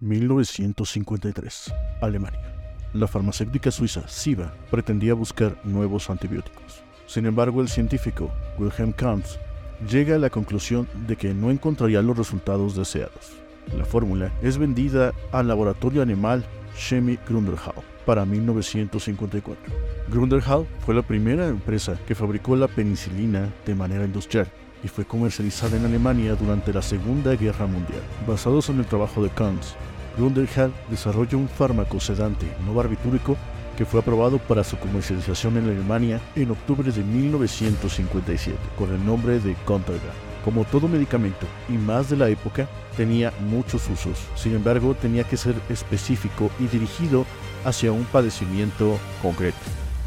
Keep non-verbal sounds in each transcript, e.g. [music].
1953, Alemania. La farmacéutica suiza Siva pretendía buscar nuevos antibióticos. Sin embargo, el científico Wilhelm Kampf llega a la conclusión de que no encontraría los resultados deseados. La fórmula es vendida al laboratorio animal Chemie Grunderhall para 1954. Grunderhall fue la primera empresa que fabricó la penicilina de manera industrial y fue comercializada en Alemania durante la Segunda Guerra Mundial. Basados en el trabajo de Kampf, Grunderhall desarrolló un fármaco sedante no barbitúrico que fue aprobado para su comercialización en Alemania en octubre de 1957 con el nombre de Contergan. Como todo medicamento, y más de la época, tenía muchos usos. Sin embargo, tenía que ser específico y dirigido hacia un padecimiento concreto.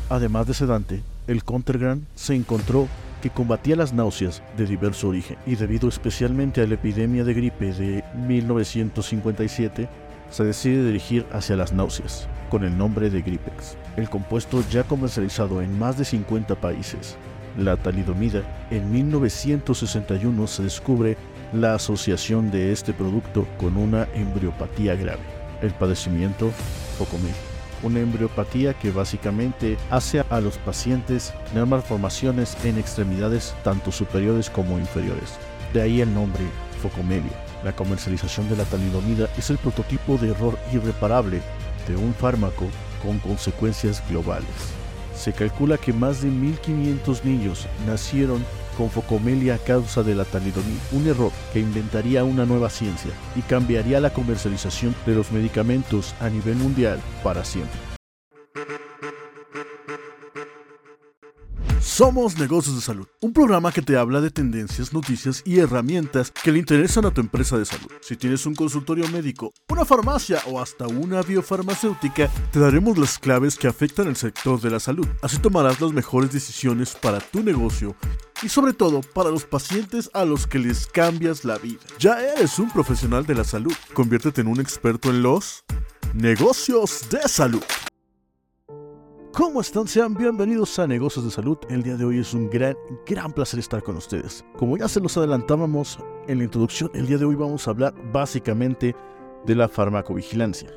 Además de sedante, el Contergan se encontró que combatía las náuseas de diverso origen y debido especialmente a la epidemia de gripe de 1957, se decide dirigir hacia las náuseas con el nombre de Gripex. El compuesto ya comercializado en más de 50 países. La talidomida, en 1961 se descubre la asociación de este producto con una embriopatía grave, el padecimiento focomelia una embriopatía que básicamente hace a los pacientes tener malformaciones en extremidades tanto superiores como inferiores. De ahí el nombre focomelia. La comercialización de la talidomida es el prototipo de error irreparable de un fármaco con consecuencias globales. Se calcula que más de 1.500 niños nacieron con focomelia a causa de la talidomida, un error que inventaría una nueva ciencia y cambiaría la comercialización de los medicamentos a nivel mundial para siempre. Somos Negocios de Salud, un programa que te habla de tendencias, noticias y herramientas que le interesan a tu empresa de salud. Si tienes un consultorio médico, una farmacia o hasta una biofarmacéutica, te daremos las claves que afectan el sector de la salud. Así tomarás las mejores decisiones para tu negocio y sobre todo para los pacientes a los que les cambias la vida. Ya eres un profesional de la salud, conviértete en un experto en los negocios de salud. ¿Cómo están? Sean bienvenidos a Negocios de Salud. El día de hoy es un gran, gran placer estar con ustedes. Como ya se los adelantábamos en la introducción, el día de hoy vamos a hablar básicamente de la farmacovigilancia,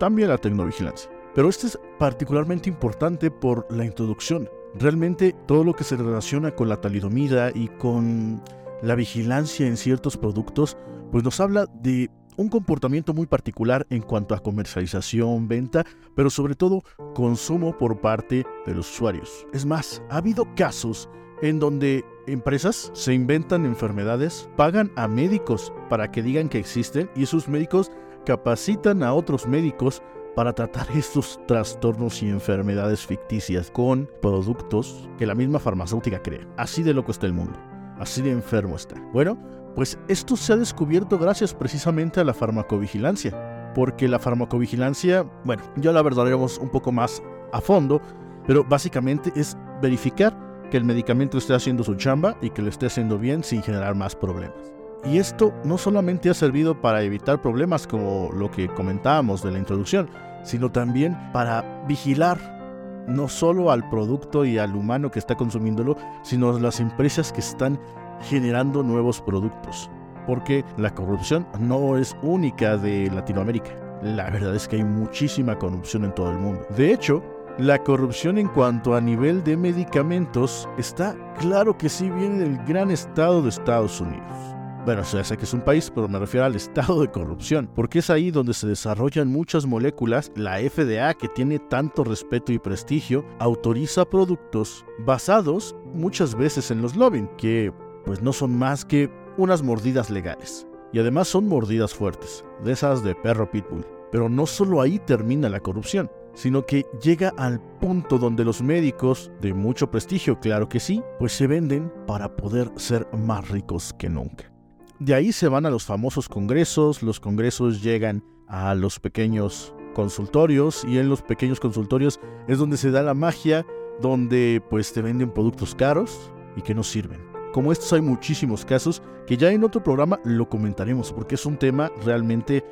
también la tecnovigilancia. Pero este es particularmente importante por la introducción. Realmente todo lo que se relaciona con la talidomida y con la vigilancia en ciertos productos, pues nos habla de un comportamiento muy particular en cuanto a comercialización, venta, pero sobre todo consumo por parte de los usuarios. Es más, ha habido casos en donde empresas se inventan enfermedades, pagan a médicos para que digan que existen y esos médicos capacitan a otros médicos para tratar [laughs] estos trastornos y enfermedades ficticias con productos que la misma farmacéutica crea. Así de loco está el mundo, así de enfermo está. Bueno, pues esto se ha descubierto gracias precisamente a la farmacovigilancia, porque la farmacovigilancia, bueno, ya la verdaremos un poco más a fondo, pero básicamente es verificar que el medicamento esté haciendo su chamba y que lo esté haciendo bien sin generar más problemas. Y esto no solamente ha servido para evitar problemas como lo que comentábamos de la introducción, sino también para vigilar no solo al producto y al humano que está consumiéndolo, sino las empresas que están generando nuevos productos. Porque la corrupción no es única de Latinoamérica. La verdad es que hay muchísima corrupción en todo el mundo. De hecho, la corrupción en cuanto a nivel de medicamentos está claro que sí viene del gran estado de Estados Unidos. Bueno, ya sé que es un país, pero me refiero al estado de corrupción, porque es ahí donde se desarrollan muchas moléculas. La FDA, que tiene tanto respeto y prestigio, autoriza productos basados muchas veces en los lobbying, que pues no son más que unas mordidas legales. Y además son mordidas fuertes, de esas de perro pitbull. Pero no solo ahí termina la corrupción, sino que llega al punto donde los médicos, de mucho prestigio, claro que sí, pues se venden para poder ser más ricos que nunca. De ahí se van a los famosos congresos, los congresos llegan a los pequeños consultorios y en los pequeños consultorios es donde se da la magia, donde pues te venden productos caros y que no sirven. Como estos hay muchísimos casos que ya en otro programa lo comentaremos porque es un tema realmente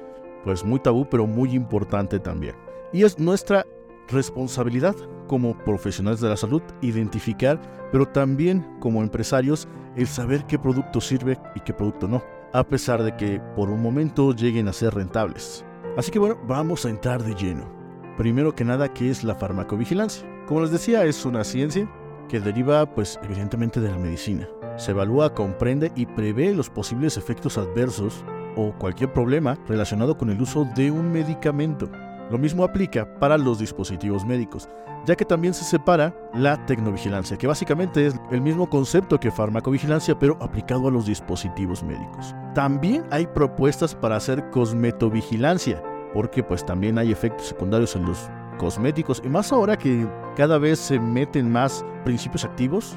pues muy tabú pero muy importante también. Y es nuestra responsabilidad como profesionales de la salud identificar, pero también como empresarios el saber qué producto sirve y qué producto no, a pesar de que por un momento lleguen a ser rentables. Así que bueno, vamos a entrar de lleno. Primero que nada, ¿qué es la farmacovigilancia? Como les decía, es una ciencia que deriva pues evidentemente de la medicina. Se evalúa, comprende y prevé los posibles efectos adversos o cualquier problema relacionado con el uso de un medicamento. Lo mismo aplica para los dispositivos médicos, ya que también se separa la tecnovigilancia, que básicamente es el mismo concepto que farmacovigilancia, pero aplicado a los dispositivos médicos. También hay propuestas para hacer cosmetovigilancia, porque pues también hay efectos secundarios en los cosméticos, y más ahora que cada vez se meten más principios activos.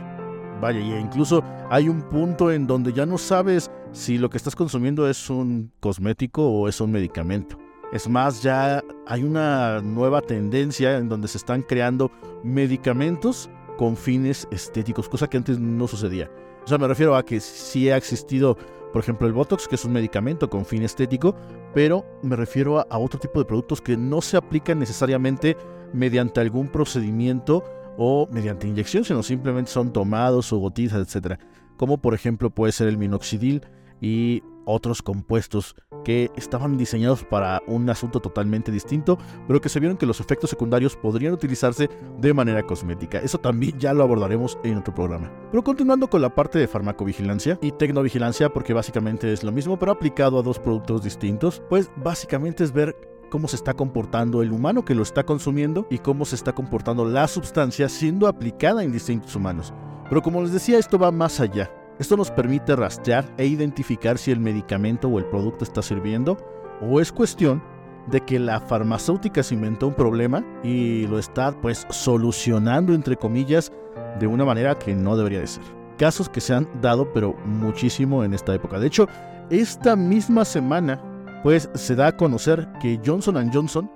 Vaya, y incluso hay un punto en donde ya no sabes si lo que estás consumiendo es un cosmético o es un medicamento. Es más, ya hay una nueva tendencia en donde se están creando medicamentos con fines estéticos, cosa que antes no sucedía. O sea, me refiero a que sí ha existido, por ejemplo, el Botox, que es un medicamento con fin estético, pero me refiero a, otro tipo de productos que no se aplican necesariamente mediante algún procedimiento o mediante inyección, sino simplemente son tomados o gotitas, etc. Como por ejemplo puede ser el minoxidil y otros compuestos que estaban diseñados para un asunto totalmente distinto, pero que se vieron que los efectos secundarios podrían utilizarse de manera cosmética. Eso también ya lo abordaremos en otro programa. Pero continuando con la parte de farmacovigilancia y tecnovigilancia, porque básicamente es lo mismo, pero aplicado a dos productos distintos, pues básicamente es ver cómo se está comportando el humano que lo está consumiendo y cómo se está comportando la sustancia siendo aplicada en distintos humanos. Pero como les decía, esto va más allá. Esto nos permite rastrear e identificar si el medicamento o el producto está sirviendo o es cuestión de que la farmacéutica se inventó un problema y lo está pues solucionando entre comillas de una manera que no debería de ser. Casos que se han dado pero muchísimo en esta época. De hecho, esta misma semana pues se da a conocer que Johnson Johnson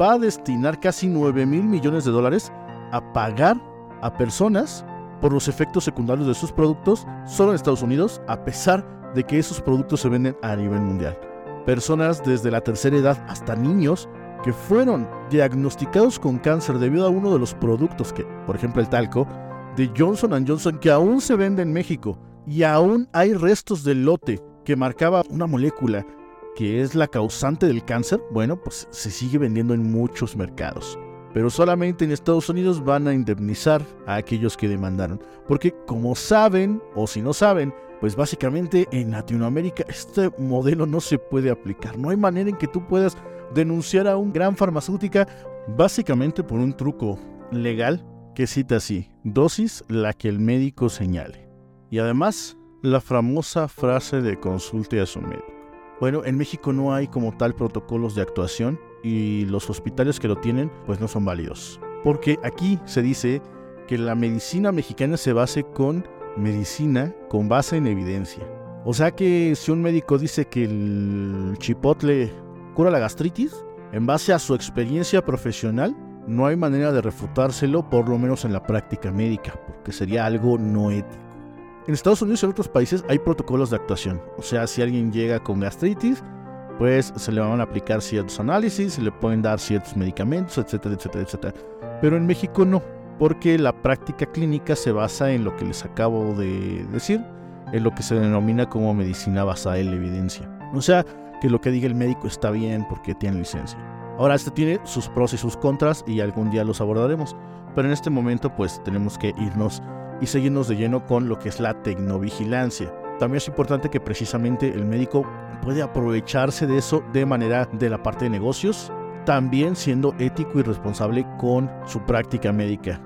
va a destinar casi 9 mil millones de dólares a pagar a personas por los efectos secundarios de sus productos solo en Estados Unidos, a pesar de que esos productos se venden a nivel mundial. Personas desde la tercera edad hasta niños que fueron diagnosticados con cáncer debido a uno de los productos que, por ejemplo el talco, de Johnson Johnson que aún se vende en México y aún hay restos del lote que marcaba una molécula que es la causante del cáncer, bueno, pues se sigue vendiendo en muchos mercados pero solamente en Estados Unidos van a indemnizar a aquellos que demandaron. Porque como saben, o si no saben, pues básicamente en Latinoamérica este modelo no se puede aplicar. No hay manera en que tú puedas denunciar a un gran farmacéutica básicamente por un truco legal que cita así, dosis la que el médico señale. Y además, la famosa frase de consulte a su médico. Bueno, en México no hay como tal protocolos de actuación y los hospitales que lo tienen pues no son válidos. Porque aquí se dice que la medicina mexicana se base con medicina con base en evidencia. O sea que si un médico dice que el chipotle cura la gastritis, en base a su experiencia profesional, no hay manera de refutárselo, por lo menos en la práctica médica, porque sería algo no ético. En Estados Unidos y en otros países hay protocolos de actuación. O sea, si alguien llega con gastritis, pues se le van a aplicar ciertos análisis, se le pueden dar ciertos medicamentos, etcétera, etcétera, etcétera. Pero en México no, porque la práctica clínica se basa en lo que les acabo de decir, en lo que se denomina como medicina basada en la evidencia. O sea, que lo que diga el médico está bien porque tiene licencia. Ahora, este tiene sus pros y sus contras y algún día los abordaremos, pero en este momento pues tenemos que irnos y seguirnos de lleno con lo que es la tecnovigilancia. También es importante que precisamente el médico puede aprovecharse de eso de manera de la parte de negocios, también siendo ético y responsable con su práctica médica.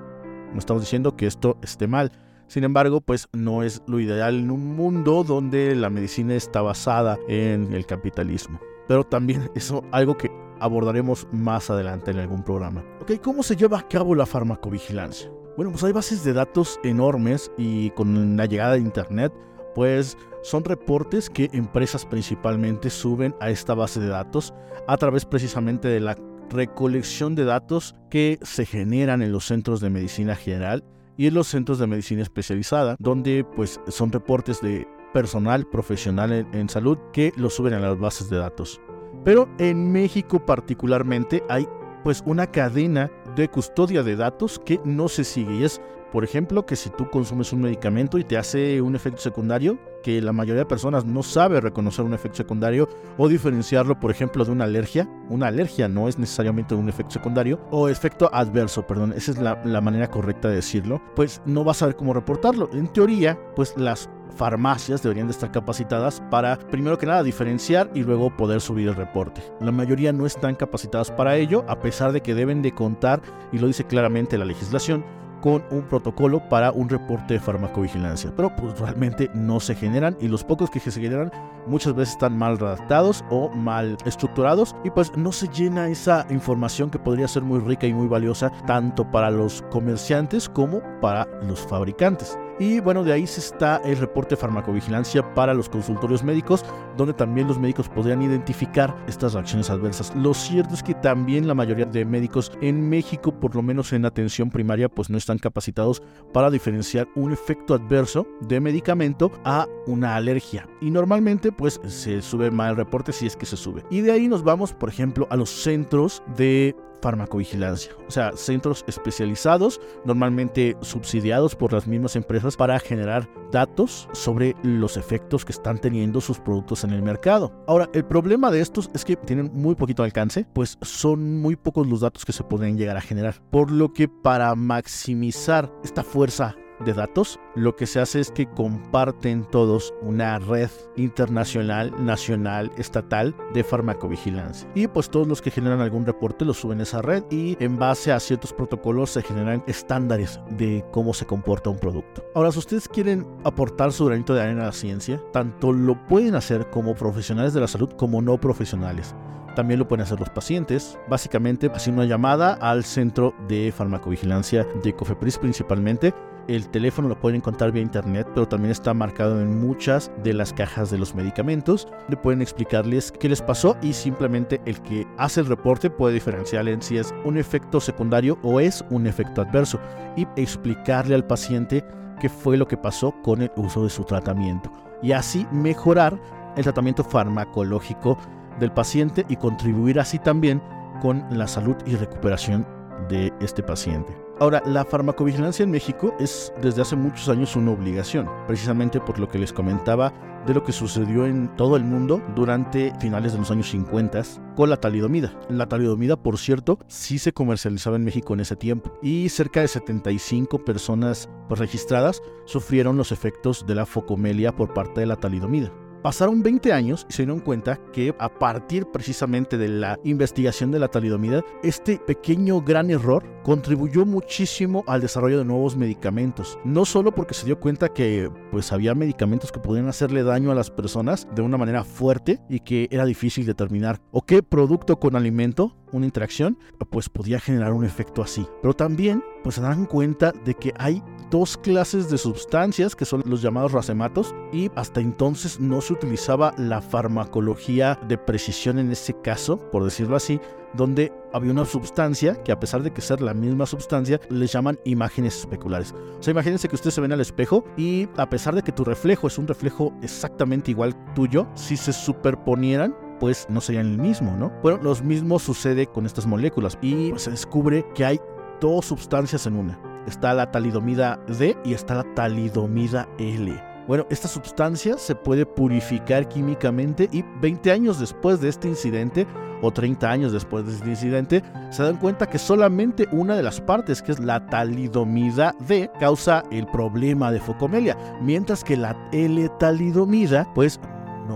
No estamos diciendo que esto esté mal. Sin embargo, pues no es lo ideal en un mundo donde la medicina está basada en el capitalismo. Pero también [laughs] es algo que abordaremos más adelante en algún programa. Ok, ¿cómo se lleva a cabo la farmacovigilancia? Bueno, pues hay bases de datos enormes y con la llegada de Internet pues son reportes que empresas principalmente suben a esta base de datos a través precisamente de la recolección de datos que se generan en los centros de medicina general y en los centros de medicina especializada, donde pues son reportes de personal profesional en, en salud que los suben a las bases de datos. Pero en México particularmente hay pues una cadena de custodia de datos que no se sigue y es por ejemplo, que si tú consumes un medicamento y te hace un efecto secundario, que la mayoría de personas no sabe reconocer un efecto secundario o diferenciarlo, por ejemplo, de una alergia. Una alergia no es necesariamente un efecto secundario o efecto adverso, perdón, esa es la, la manera correcta de decirlo. Pues no vas a saber cómo reportarlo. En teoría, pues las farmacias deberían de estar capacitadas para, primero que nada, diferenciar y luego poder subir el reporte. La mayoría no están capacitadas para ello, a pesar de que deben de contar, y lo dice claramente la legislación, con un protocolo para un reporte de farmacovigilancia. Pero pues realmente no se generan y los pocos que se generan muchas veces están mal redactados o mal estructurados y pues no se llena esa información que podría ser muy rica y muy valiosa tanto para los comerciantes como para los fabricantes. Y bueno, de ahí se está el reporte de farmacovigilancia para los consultorios médicos, donde también los médicos podrían identificar estas reacciones adversas. Lo cierto es que también la mayoría de médicos en México, por lo menos en atención primaria, pues no están capacitados para diferenciar un efecto adverso de medicamento a una alergia. Y normalmente pues se sube mal el reporte si es que se sube. Y de ahí nos vamos, por ejemplo, a los centros de farmacovigilancia, o sea, centros especializados, normalmente subsidiados por las mismas empresas para generar datos sobre los efectos que están teniendo sus productos en el mercado. Ahora, el problema de estos es que tienen muy poquito alcance, pues son muy pocos los datos que se pueden llegar a generar, por lo que para maximizar esta fuerza de datos, lo que se hace es que comparten todos una red internacional, nacional, estatal de farmacovigilancia. Y pues todos los que generan algún reporte lo suben a esa red y en base a ciertos protocolos se generan estándares de cómo se comporta un producto. Ahora, si ustedes quieren aportar su granito de arena a la ciencia, tanto lo pueden hacer como profesionales de la salud como no profesionales. También lo pueden hacer los pacientes, básicamente haciendo una llamada al centro de farmacovigilancia de Cofepris principalmente el teléfono lo pueden encontrar vía internet, pero también está marcado en muchas de las cajas de los medicamentos. Le pueden explicarles qué les pasó y simplemente el que hace el reporte puede diferenciar en si es un efecto secundario o es un efecto adverso y explicarle al paciente qué fue lo que pasó con el uso de su tratamiento y así mejorar el tratamiento farmacológico del paciente y contribuir así también con la salud y recuperación de este paciente. Ahora, la farmacovigilancia en México es desde hace muchos años una obligación, precisamente por lo que les comentaba de lo que sucedió en todo el mundo durante finales de los años 50 con la talidomida. La talidomida, por cierto, sí se comercializaba en México en ese tiempo y cerca de 75 personas pues, registradas sufrieron los efectos de la focomelia por parte de la talidomida. Pasaron 20 años y se dieron cuenta que a partir precisamente de la investigación de la talidomida, este pequeño gran error contribuyó muchísimo al desarrollo de nuevos medicamentos. No solo porque se dio cuenta que pues había medicamentos que podían hacerle daño a las personas de una manera fuerte y que era difícil determinar o qué producto con alimento una interacción, pues podía generar un efecto así. Pero también pues se dan cuenta de que hay dos clases de sustancias que son los llamados racematos y hasta entonces no se utilizaba la farmacología de precisión en ese caso, por decirlo así, donde había una sustancia que a pesar de que ser la misma sustancia, les llaman imágenes especulares. O sea, imagínense que ustedes se ven al espejo y a pesar de que tu reflejo es un reflejo exactamente igual tuyo, si se superponieran, pues no serían el mismo, ¿no? Bueno, lo mismo sucede con estas moléculas y se descubre que hay dos sustancias en una. Está la talidomida D y está la talidomida L. Bueno, esta sustancia se puede purificar químicamente y 20 años después de este incidente o 30 años después de este incidente, se dan cuenta que solamente una de las partes, que es la talidomida D, causa el problema de focomelia, mientras que la L-talidomida, pues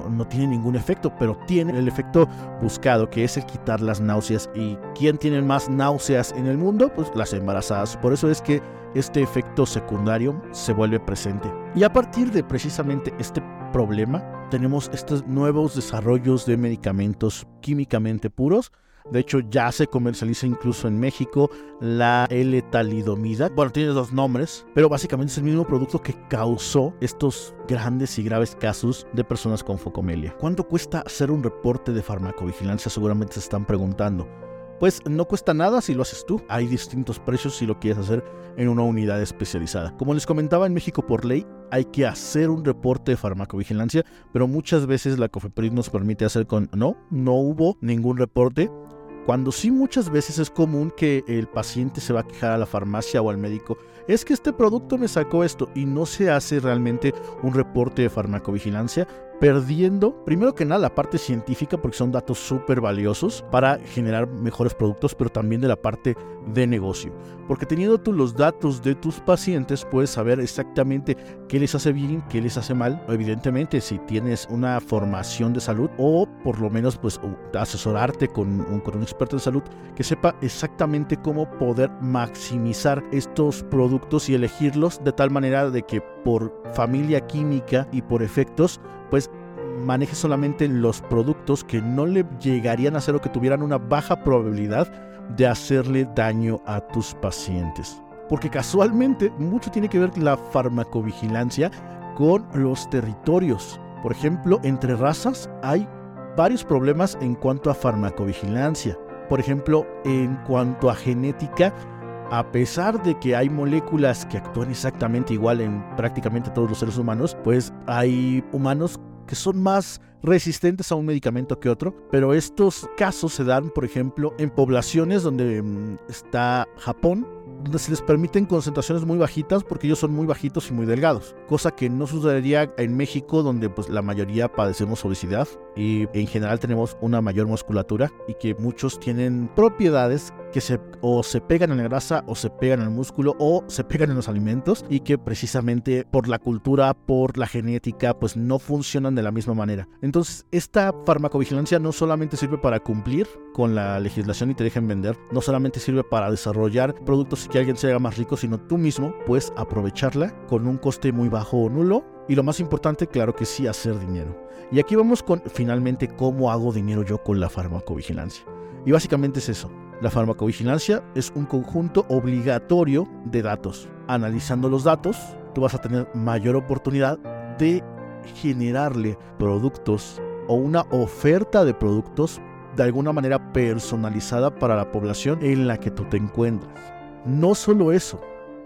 no, tiene ningún efecto, pero tiene el efecto buscado, que es el quitar las náuseas. ¿Y quién tiene más náuseas en el mundo? Pues las embarazadas. Por eso es que este efecto secundario se vuelve presente. Y a partir de precisamente este problema, tenemos estos nuevos desarrollos de medicamentos químicamente puros de hecho, ya se comercializa incluso en México la L-talidomida. Bueno, tiene dos nombres, pero básicamente es el mismo producto que causó estos grandes y graves casos de personas con focomelia. ¿Cuánto cuesta hacer un reporte de farmacovigilancia? Seguramente se están preguntando. Pues no cuesta nada si lo haces tú. Hay distintos precios si lo quieres hacer en una unidad especializada. Como les comentaba, en México por ley hay que hacer un reporte de farmacovigilancia, pero muchas veces la COFEPRIS nos permite hacer con no, no hubo ningún reporte Cuando sí muchas veces es común que el paciente se va a quejar a la farmacia o al médico, es que este producto me sacó esto y no se hace realmente un reporte de farmacovigilancia, perdiendo, primero que nada, la parte científica, porque son datos súper valiosos para generar mejores productos, pero también de la parte de negocio. Porque teniendo tú los datos de tus pacientes, puedes saber exactamente qué les hace bien, qué les hace mal. Evidentemente, si tienes una formación de salud o por lo menos pues asesorarte con un, con un experto en salud que sepa exactamente cómo poder maximizar estos productos y elegirlos de tal manera de que por familia química y por efectos pues maneje solamente los productos que no le llegarían a hacer o que tuvieran una baja probabilidad de hacerle daño a tus pacientes. Porque casualmente mucho tiene que ver la farmacovigilancia con los territorios. Por ejemplo, entre razas hay varios problemas en cuanto a farmacovigilancia. Por ejemplo, en cuanto a genética, a pesar de que hay moléculas que actúan exactamente igual en prácticamente todos los seres humanos, pues hay humanos que son más resistentes a un medicamento que otro, pero estos casos se dan, por ejemplo, en poblaciones donde mm, está Japón, donde se les permiten concentraciones muy bajitas porque ellos son muy bajitos y muy delgados, cosa que no sucedería en México donde pues la mayoría padecemos obesidad y en general tenemos una mayor musculatura y que muchos tienen propiedades que se, o se pegan en la grasa o se pegan en el músculo o se pegan en los alimentos y que precisamente por la cultura, por la genética, pues no funcionan de la misma manera. Entonces, esta farmacovigilancia no solamente sirve para cumplir con la legislación y te dejen vender, no solamente sirve para desarrollar productos que alguien se haga más rico, sino tú mismo puedes aprovecharla con un coste muy bajo o nulo y lo más importante, claro que sí, hacer dinero. Y aquí vamos con finalmente cómo hago dinero yo con la farmacovigilancia. Y básicamente es eso. La farmacovigilancia es un conjunto obligatorio de datos. Analizando los datos, tú vas a tener mayor oportunidad de generarle productos o una oferta de productos de alguna manera personalizada para la población en la que tú te encuentras. No solo eso,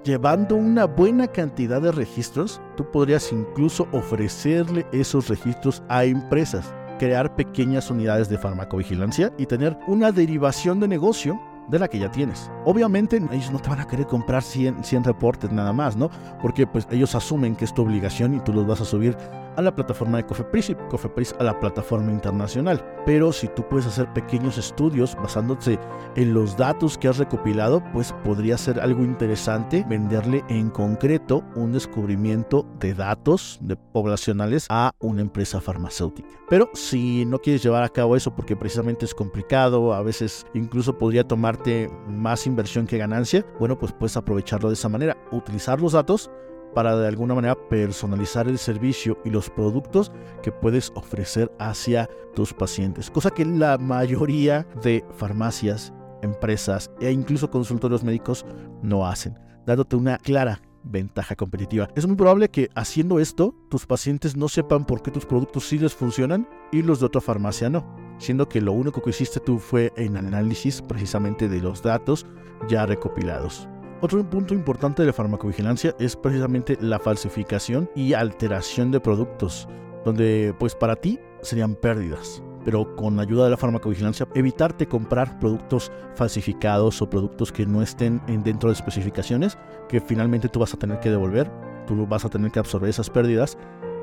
llevando una buena cantidad de registros, tú podrías incluso ofrecerle esos registros a empresas crear pequeñas unidades de farmacovigilancia y tener una derivación de negocio de la que ya tienes. Obviamente ellos no te van a querer comprar 100, 100 reportes nada más, ¿no? Porque pues ellos asumen que es tu obligación y tú los vas a subir a la plataforma de Cofepris y Cofepris a la plataforma internacional. Pero si tú puedes hacer pequeños estudios basándose en los datos que has recopilado, pues podría ser algo interesante venderle en concreto un descubrimiento de datos de poblacionales a una empresa farmacéutica. Pero si no quieres llevar a cabo eso porque precisamente es complicado, a veces incluso podría tomarte más inversión que ganancia, bueno, pues puedes aprovecharlo de esa manera, utilizar los datos para de alguna manera personalizar el servicio y los productos que puedes ofrecer hacia tus pacientes. Cosa que la mayoría de farmacias, empresas e incluso consultorios médicos no hacen, dándote una clara ventaja competitiva. Es muy probable que haciendo esto tus pacientes no sepan por qué tus productos sí les funcionan y los de otra farmacia no, siendo que lo único que hiciste tú fue en análisis precisamente de los datos ya recopilados. Otro punto importante de la farmacovigilancia es precisamente la falsificación y alteración de productos, donde pues para ti serían pérdidas, pero con ayuda de la farmacovigilancia evitarte comprar productos falsificados o productos que no estén dentro de especificaciones que finalmente tú vas a tener que devolver, tú vas a tener que absorber esas pérdidas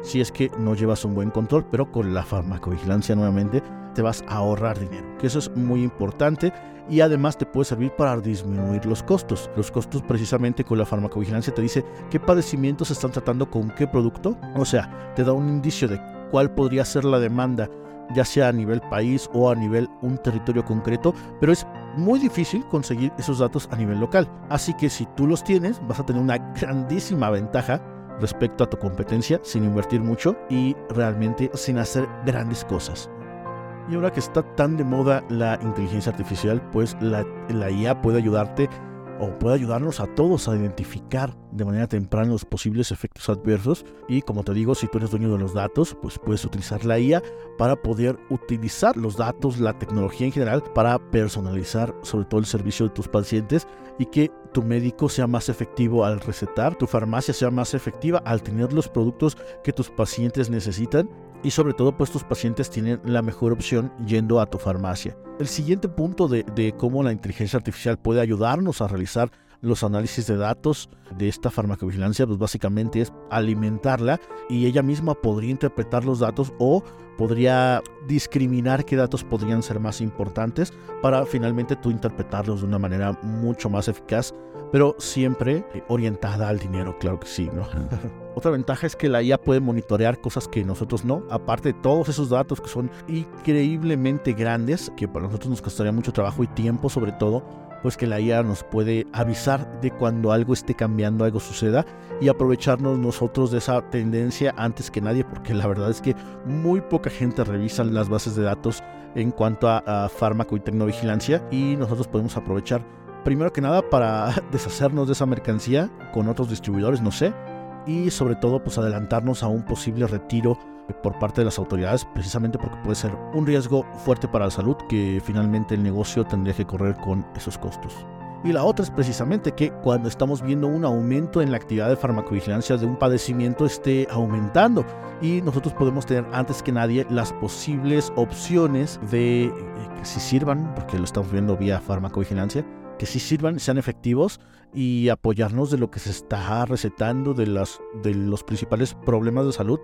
si es que no llevas un buen control, pero con la farmacovigilancia nuevamente te vas a ahorrar dinero, que eso es muy importante y además te puede servir para disminuir los costos. Los costos precisamente con la farmacovigilancia te dice qué padecimientos están tratando con qué producto, o sea, te da un indicio de cuál podría ser la demanda ya sea a nivel país o a nivel un territorio concreto, pero es muy difícil conseguir esos datos a nivel local. Así que si tú los tienes, vas a tener una grandísima ventaja respecto a tu competencia sin invertir mucho y realmente sin hacer grandes cosas. Y ahora que está tan de moda la inteligencia artificial, pues la, IA puede ayudarte o puede ayudarnos a todos a identificar de manera temprana los posibles efectos adversos y como te digo, si tú eres dueño de los datos, pues puedes utilizar la IA para poder utilizar los datos, la tecnología en general para personalizar sobre todo el servicio de tus pacientes y que tu médico sea más efectivo al recetar, tu farmacia sea más efectiva al tener los productos que tus pacientes necesitan y sobre todo pues tus pacientes tienen la mejor opción yendo a tu farmacia. El siguiente punto de, de cómo la inteligencia artificial puede ayudarnos a realizar los análisis de datos de esta farmacovigilancia, pues básicamente es alimentarla y ella misma podría interpretar los datos o podría discriminar qué datos podrían ser más importantes para finalmente tú interpretarlos de una manera mucho más eficaz, pero siempre orientada al dinero, claro que sí, ¿no? [laughs] Otra ventaja es que la IA puede monitorear cosas que nosotros no, aparte de todos esos datos que son increíblemente grandes, que para nosotros nos costaría mucho trabajo y tiempo sobre todo, pues que la IA nos puede avisar de cuando algo esté cambiando, algo suceda y aprovecharnos nosotros de esa tendencia antes que nadie, porque la verdad es que muy poca gente revisa las bases de datos en cuanto a, fármaco y tecnovigilancia y nosotros podemos aprovechar primero que nada para [laughs] deshacernos de esa mercancía con otros distribuidores, no sé, y sobre todo pues adelantarnos a un posible retiro por parte de las autoridades, precisamente porque puede ser un riesgo fuerte para la salud que finalmente el negocio tendría que correr con esos costos. Y la otra es precisamente que cuando estamos viendo un aumento en la actividad de farmacovigilancia de un padecimiento esté aumentando y nosotros podemos tener antes que nadie las posibles opciones de eh, que si sirvan, porque lo estamos viendo vía farmacovigilancia, que si sirvan, sean efectivos y apoyarnos de lo que se está recetando, de, las, de los principales problemas de salud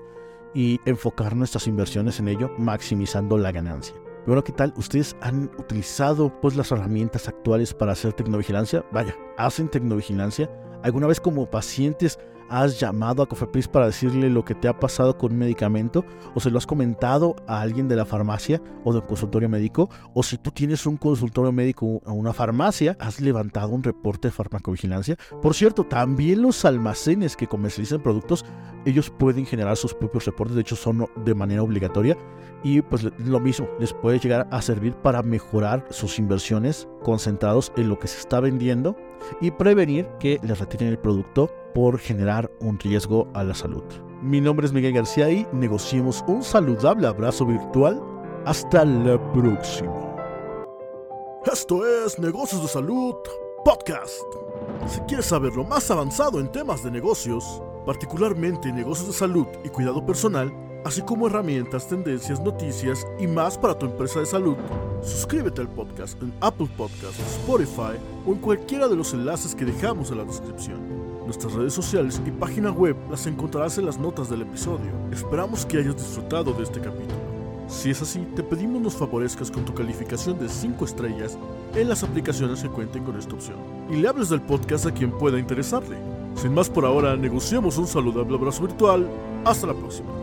y enfocar nuestras inversiones en ello, maximizando la ganancia. Bueno, ¿qué tal? ¿Ustedes han utilizado pues las herramientas actuales para hacer tecnovigilancia? Vaya, ¿hacen tecnovigilancia? ¿Alguna vez como pacientes has llamado a Cofepris para decirle lo que te ha pasado con un medicamento o se lo has comentado a alguien de la farmacia o del consultorio médico o si tú tienes un consultorio médico o una farmacia, has levantado un reporte de farmacovigilancia. Por cierto, también los almacenes que comercializan productos, ellos pueden generar sus propios reportes, de hecho son de manera obligatoria. Y pues lo mismo, les puede llegar a servir para mejorar sus inversiones concentrados en lo que se está vendiendo y prevenir que les retiren el producto por generar un riesgo a la salud. Mi nombre es Miguel García y negociemos un saludable abrazo virtual. Hasta la próxima. Esto es Negocios de Salud Podcast. Si quieres saber lo más avanzado en temas de negocios, particularmente negocios de salud y cuidado personal, así como herramientas, tendencias, noticias y más para tu empresa de salud, suscríbete al podcast en Apple Podcasts, Spotify o en cualquiera de los enlaces que dejamos en la descripción. Nuestras redes sociales y página web las encontrarás en las notas del episodio. Esperamos que hayas disfrutado de este capítulo. Si es así, te pedimos nos favorezcas con tu calificación de 5 estrellas en las aplicaciones que cuenten con esta opción. Y le hables del podcast a quien pueda interesarle. Sin más por ahora, negociemos un saludable abrazo virtual. Hasta la próxima.